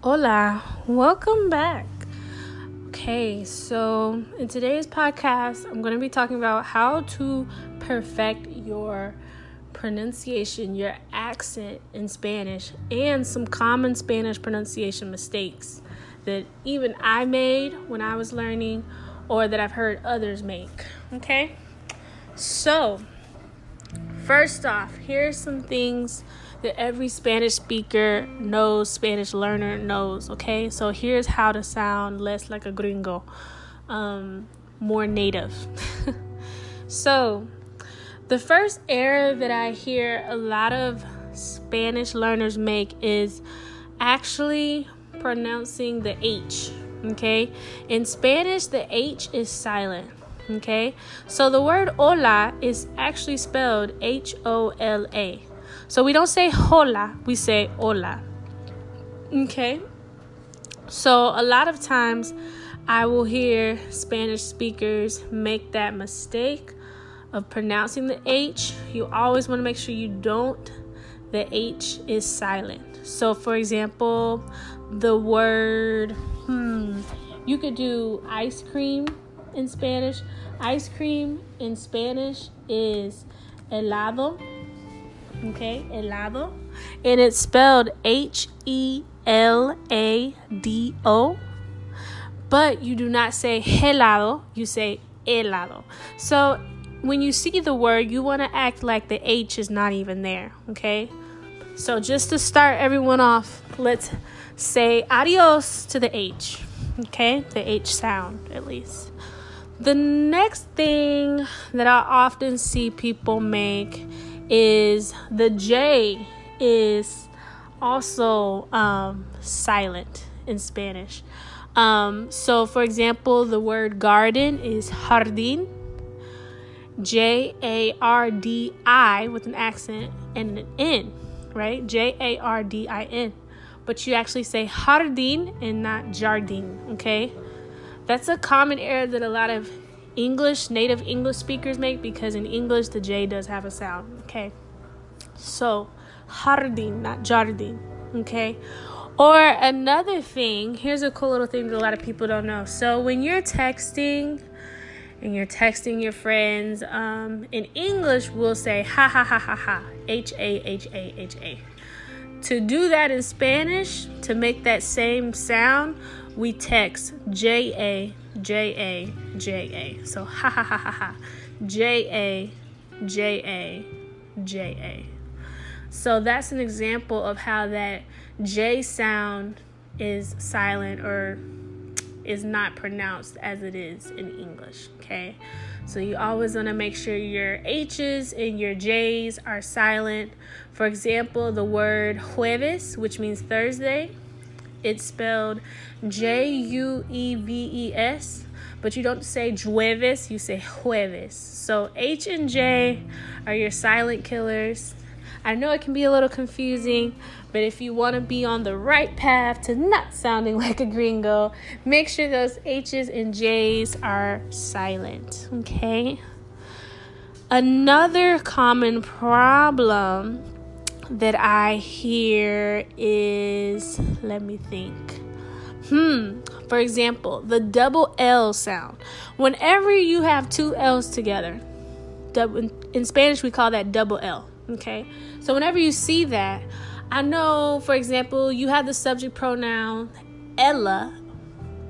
Hola, welcome back. Okay, so in today's podcast, I'm going to be talking about how to perfect your pronunciation, your accent in Spanish, and some common Spanish pronunciation mistakes that even I made when I was learning or that I've heard others make. Okay, so first off, here's some things that every Spanish speaker knows, Spanish learner knows. Okay, so here's how to sound less like a gringo, um, more native. so, the first error that I hear a lot of Spanish learners make is actually pronouncing the H. Okay, in Spanish, the H is silent. Okay, so the word hola is actually spelled H O L A. So we don't say hola, we say hola. Okay? So a lot of times I will hear Spanish speakers make that mistake of pronouncing the H. You always want to make sure you don't, the H is silent. So, for example, the word, hmm, you could do ice cream in Spanish. Ice cream in Spanish is helado okay, helado, and it's spelled H E L A D O. But you do not say helado, you say helado. So when you see the word, you want to act like the H is not even there, okay? So just to start everyone off, let's say adios to the H, okay? The H sound, at least. The next thing that I often see people make is the J is also um, silent in Spanish. Um, so, for example, the word garden is jardín, J A R D I with an accent and an N, right? J A R D I N. But you actually say jardín and not jardín, okay? That's a common error that a lot of English, native English speakers make because in English the J does have a sound. Okay. So, jardín, not jardín. Okay. Or another thing, here's a cool little thing that a lot of people don't know. So, when you're texting and you're texting your friends, um, in English, we'll say ha ha ha ha ha, H A H A H A. To do that in Spanish, to make that same sound, we text J A J A J A. So ha ha ha ha ha. J A J A J A. So that's an example of how that J sound is silent or is not pronounced as it is in English. Okay. So you always want to make sure your H's and your J's are silent. For example, the word jueves, which means Thursday, it's spelled J U E V E S, but you don't say jueves, you say jueves. So H and J are your silent killers. I know it can be a little confusing, but if you want to be on the right path to not sounding like a gringo, make sure those H's and J's are silent, okay? Another common problem that I hear is let me think. Hmm. For example, the double L sound. Whenever you have two L's together, in Spanish we call that double L. Okay. So whenever you see that, I know, for example, you have the subject pronoun Ella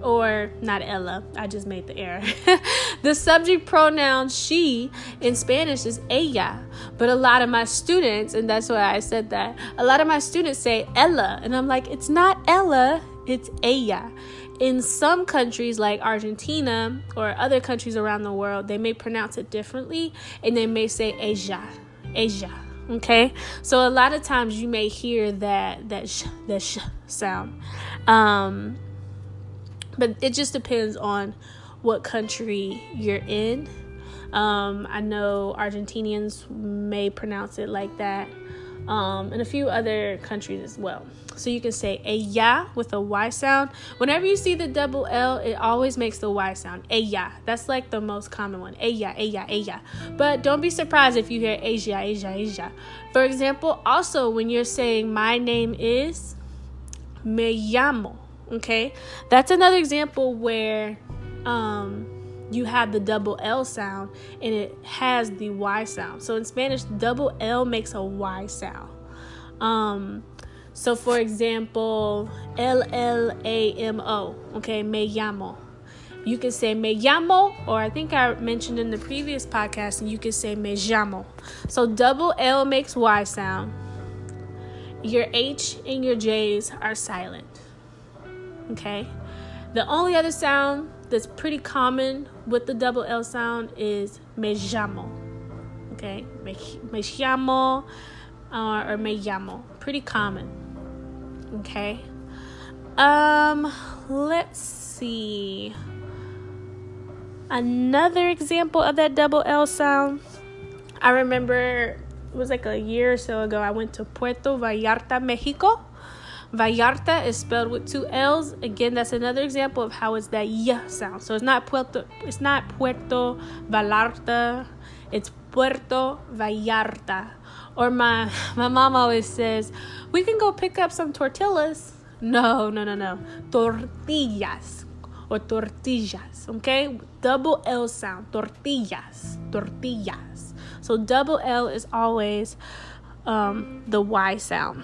or not Ella, I just made the error. the subject pronoun she in Spanish is ella, but a lot of my students, and that's why I said that, a lot of my students say Ella, and I'm like, it's not Ella, it's ella. In some countries like Argentina or other countries around the world, they may pronounce it differently and they may say Asia. ella. Okay, so a lot of times you may hear that that sh, that sh sound. Um, but it just depends on what country you're in. Um, I know Argentinians may pronounce it like that, um, and a few other countries as well. So you can say a ya with a y sound. Whenever you see the double L, it always makes the y sound. A ya. That's like the most common one. A ya, a ya, a ya. But don't be surprised if you hear Asia, Asia, Asia. For example, also when you're saying my name is, Me llamo. Okay, that's another example where um, you have the double L sound and it has the Y sound. So in Spanish, double L makes a Y sound. Um, so for example, L L A M O. Okay, me llamo. You can say me llamo, or I think I mentioned in the previous podcast, and you can say me llamo. So double L makes Y sound. Your H and your J's are silent. Okay. The only other sound that's pretty common with the double L sound is me llamo. Okay. Me, me llamo uh, or me llamo. Pretty common. Okay. Um, let's see. Another example of that double L sound. I remember it was like a year or so ago. I went to Puerto Vallarta, Mexico. Vallarta is spelled with two L's. Again, that's another example of how it's that y sound. So it's not Puerto, it's not Puerto Vallarta, it's Puerto Vallarta. Or my my mom always says, "We can go pick up some tortillas." No, no, no, no. Tortillas or tortillas, okay? Double L sound. Tortillas. Tortillas. So double L is always um, the Y sound.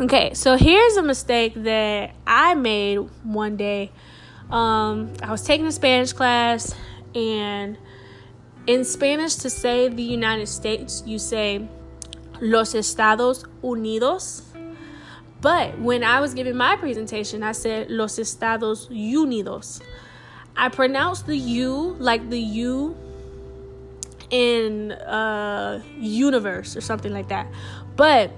Okay, so here's a mistake that I made one day. Um, I was taking a Spanish class, and in Spanish, to say the United States, you say Los Estados Unidos. But when I was giving my presentation, I said Los Estados Unidos. I pronounced the U like the U in uh, universe or something like that. But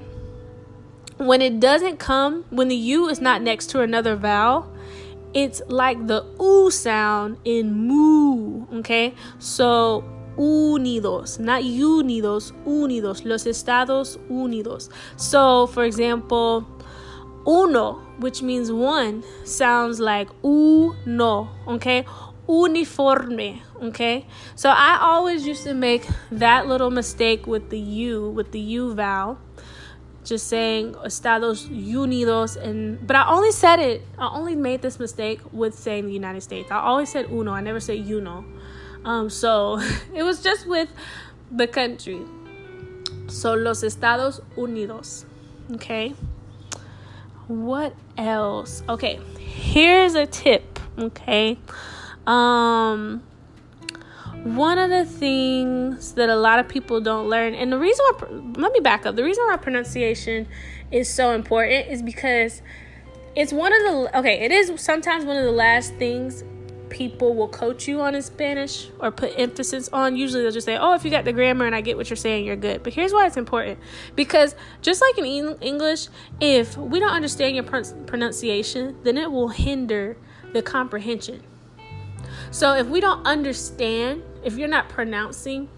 when it doesn't come, when the U is not next to another vowel, it's like the oo sound in moo. Okay, so unidos, not unidos, unidos, los Estados Unidos. So, for example, uno, which means one, sounds like uno. Okay, uniforme. Okay, so I always used to make that little mistake with the U, with the U vowel, just saying Estados Unidos, and but I only said it. I only made this mistake with saying the United States. I always said uno. I never said uno. Um, so it was just with the country. So los Estados Unidos. Okay. What else? Okay, here's a tip. Okay. Um, one of the things that a lot of people don't learn, and the reason why, let me back up. The reason why pronunciation is so important is because it's one of the, okay, it is sometimes one of the last things people will coach you on in Spanish or put emphasis on. Usually they'll just say, oh, if you got the grammar and I get what you're saying, you're good. But here's why it's important because just like in English, if we don't understand your pronunciation, then it will hinder the comprehension. So if we don't understand, if you're not pronouncing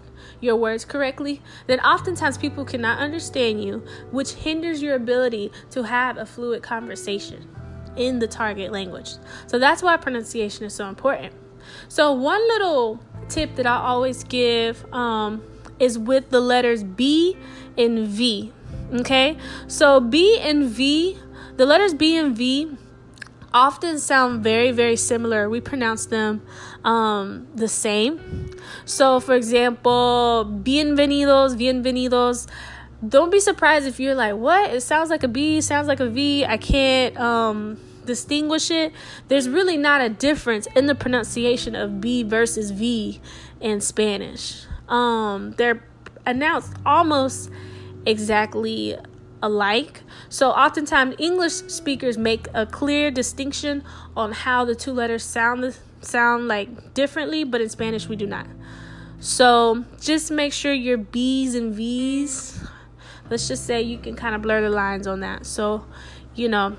your words correctly, then oftentimes people cannot understand you, which hinders your ability to have a fluid conversation in the target language. So that's why pronunciation is so important. So, one little tip that I always give um, is with the letters B and V. Okay, so B and V, the letters B and V often sound very, very similar. We pronounce them um, the same. So, for example, bienvenidos, bienvenidos. Don't be surprised if you're like, what? It sounds like a B, sounds like a V. I can't um, distinguish it. There's really not a difference in the pronunciation of B versus V in Spanish. Um, they're announced almost exactly alike. So oftentimes English speakers make a clear distinction on how the two letters sound sound like differently, but in Spanish we do not. So just make sure your B's and V's, let's just say you can kind of blur the lines on that. So, you know,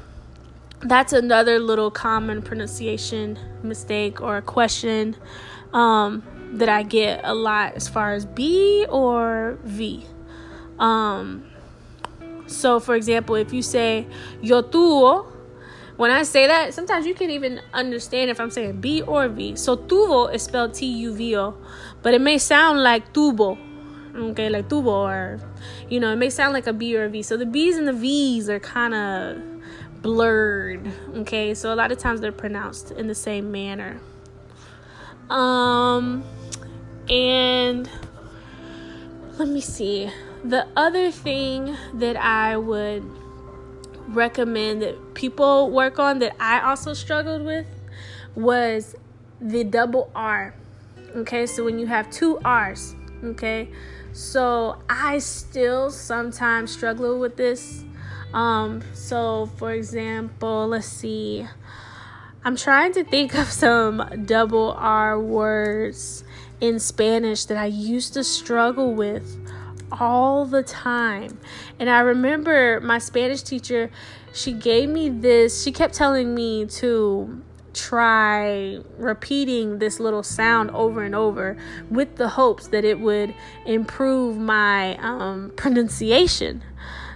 that's another little common pronunciation mistake or a question um, that I get a lot as far as B or V. Um, so, for example, if you say yo tuvo, when I say that, sometimes you can't even understand if I'm saying B or V. So, tuvo is spelled T U V O, but it may sound like tubo, okay, like tubo, or you know, it may sound like a B or a V. So, the B's and the V's are kind of blurred. Okay, so a lot of times they're pronounced in the same manner. Um, and let me see. The other thing that I would recommend that people work on that I also struggled with was the double R. Okay, so when you have two R's, okay, so I still sometimes struggle with this. Um, so for example, let's see. I'm trying to think of some double R words in Spanish that I used to struggle with all the time. And I remember my Spanish teacher, she gave me this, she kept telling me to try repeating this little sound over and over with the hopes that it would improve my um, pronunciation.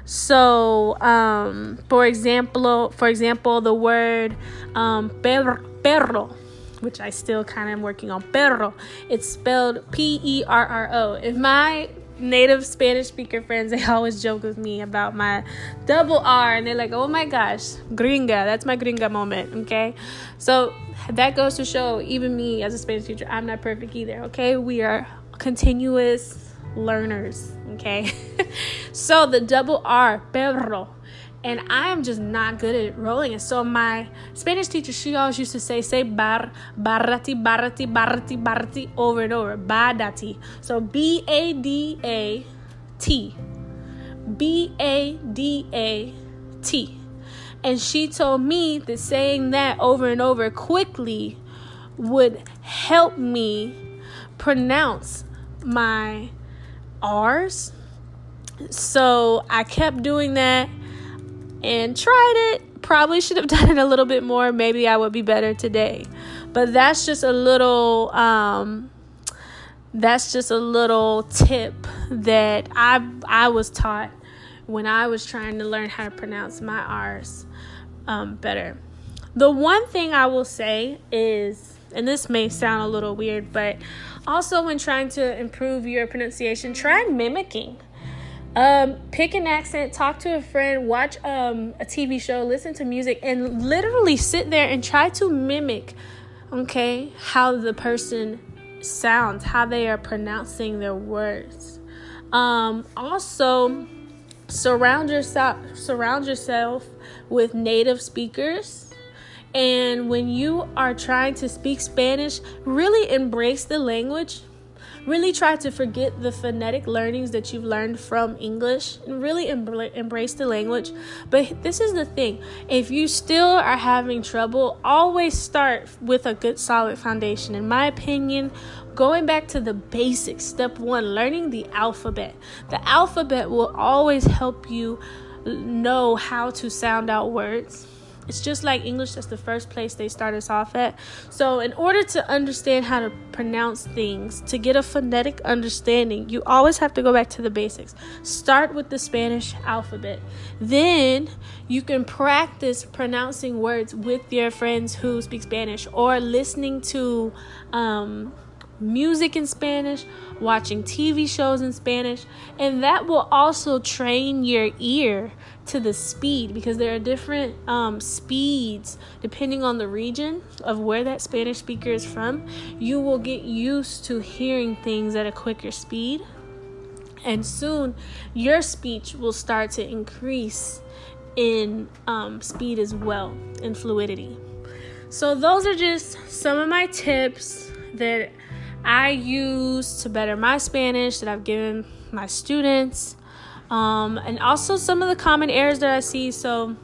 So, um, for example, for example, the word um, perro, perro, which I still kind of am working on, perro. It's spelled P E R R O. If my native Spanish speaker friends, they always joke with me about my double R, and they're like, "Oh my gosh, gringa!" That's my gringa moment. Okay, so that goes to show, even me as a Spanish teacher, I'm not perfect either. Okay, we are continuous learners. Okay, so the double R, perro and I am just not good at rolling it. So my Spanish teacher, she always used to say, say bar, barati, barati, barati, barati over and over. Badati. So B A D A T. B A D A T. And she told me that saying that over and over quickly would help me pronounce my R's. So I kept doing that and tried it. Probably should have done it a little bit more. Maybe I would be better today. But that's just a little um that's just a little tip that I I was taught when I was trying to learn how to pronounce my R's um, better. The one thing I will say is, and this may sound a little weird, but also when trying to improve your pronunciation, try mimicking. Um, pick an accent, talk to a friend, watch um, a TV show, listen to music, and literally sit there and try to mimic, okay, how the person sounds, how they are pronouncing their words. Um, also, surround yourself surround yourself with native speakers. And when you are trying to speak Spanish, really embrace the language really try to forget the phonetic learnings that you've learned from English and really embrace the language. But this is the thing if you still are having trouble, always start with a good solid foundation. In my opinion, going back to the basics, step one, learning the alphabet. The alphabet will always help you know how to sound out words it's just like English, that's the first place they start us off at. So, in order to understand how to pronounce things, to get a phonetic understanding, you always have to go back to the basics. Start with the Spanish alphabet. Then you can practice pronouncing words with your friends who speak Spanish or listening to um, music in Spanish, watching TV shows in Spanish, and that will also train your ear to the speed because there are different um, speeds depending on the region of where that Spanish speaker is from. You will get used to hearing things at a quicker speed, and soon your speech will start to increase in um, speed as well and fluidity. So, those are just some of my tips that I use to better my Spanish that I've given my students. Um, and also some of the common errors that I see. So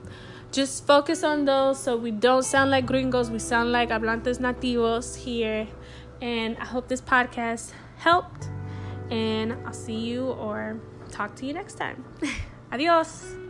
just focus on those so we don't sound like gringos, we sound like hablantes nativos here. And I hope this podcast helped. And I'll see you or talk to you next time. Adios.